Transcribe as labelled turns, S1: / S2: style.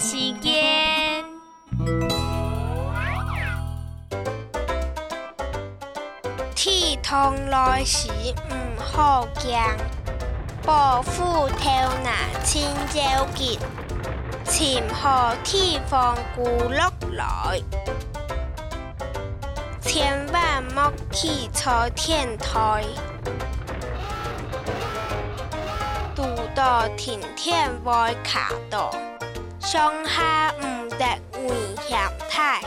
S1: 时间。天通来时唔好惊，保护头拿清朝吉，前好天风古落来，千万莫去错天台。渡到天天歪卡道，上下唔得危险太。